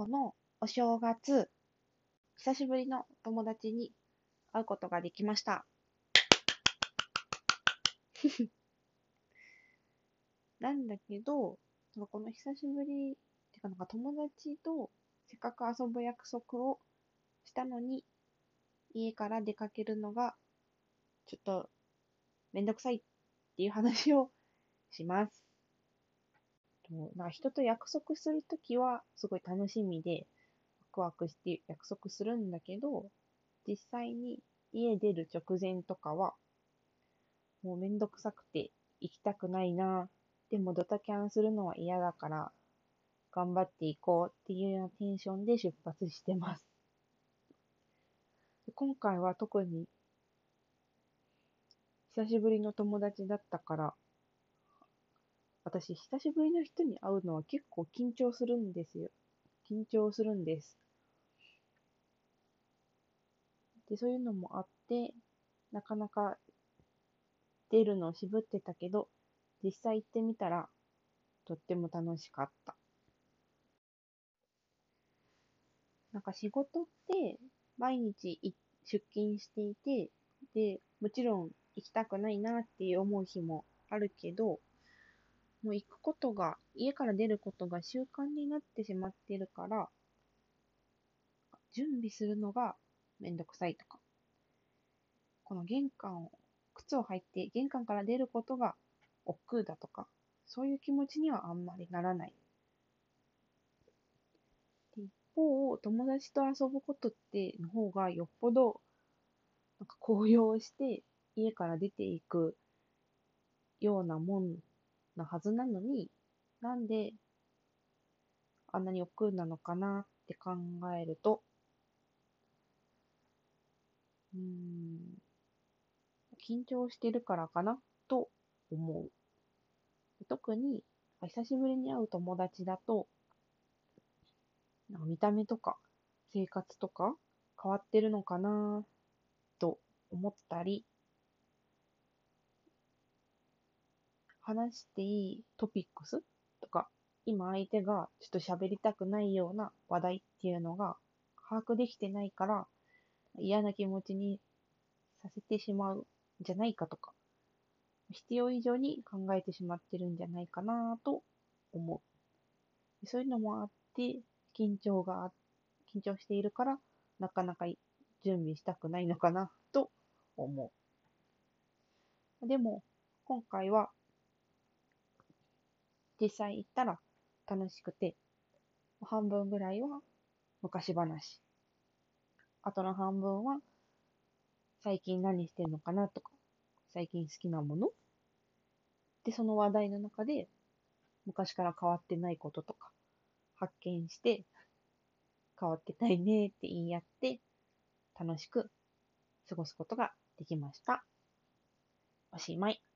このお正月、久しぶりの友達に会うことができました。なんだけど、この久しぶり、てかなんか友達とせっかく遊ぶ約束をしたのに、家から出かけるのが、ちょっとめんどくさいっていう話をします。なんか人と約束するときはすごい楽しみで、ワクワクして約束するんだけど、実際に家出る直前とかは、もうめんどくさくて行きたくないな。でもドタキャンするのは嫌だから、頑張っていこうっていうようなテンションで出発してます。今回は特に久しぶりの友達だったから、私、久しぶりの人に会うのは結構緊張するんですよ。緊張するんです。で、そういうのもあって、なかなか出るのを渋ってたけど、実際行ってみたら、とっても楽しかった。なんか仕事って毎日出勤していて、で、もちろん行きたくないなって思う日もあるけど、もう行くことが、家から出ることが習慣になってしまっているから、準備するのがめんどくさいとか、この玄関を、靴を履いて玄関から出ることが億劫だとか、そういう気持ちにはあんまりならない。一方、友達と遊ぶことっての方がよっぽどなんか高揚して家から出ていくようなもんなはずなのに、なんであんなに億劫なのかなって考えると、うん、緊張してるからかなと思う。特に、久しぶりに会う友達だと、見た目とか生活とか変わってるのかなと思ったり、話していいトピックスとか、今相手がちょっと喋りたくないような話題っていうのが把握できてないから、嫌な気持ちにさせてしまうんじゃないかとか、必要以上に考えてしまってるんじゃないかなと思う。そういうのもあって、緊張が、緊張しているから、なかなか準備したくないのかなと思う。でも、今回は実際行ったら楽しくて、半分ぐらいは昔話。あとの半分は最近何してんのかなとか、最近好きなもので、その話題の中で昔から変わってないこととか発見して変わってないねって言い合って楽しく過ごすことができました。おしまい。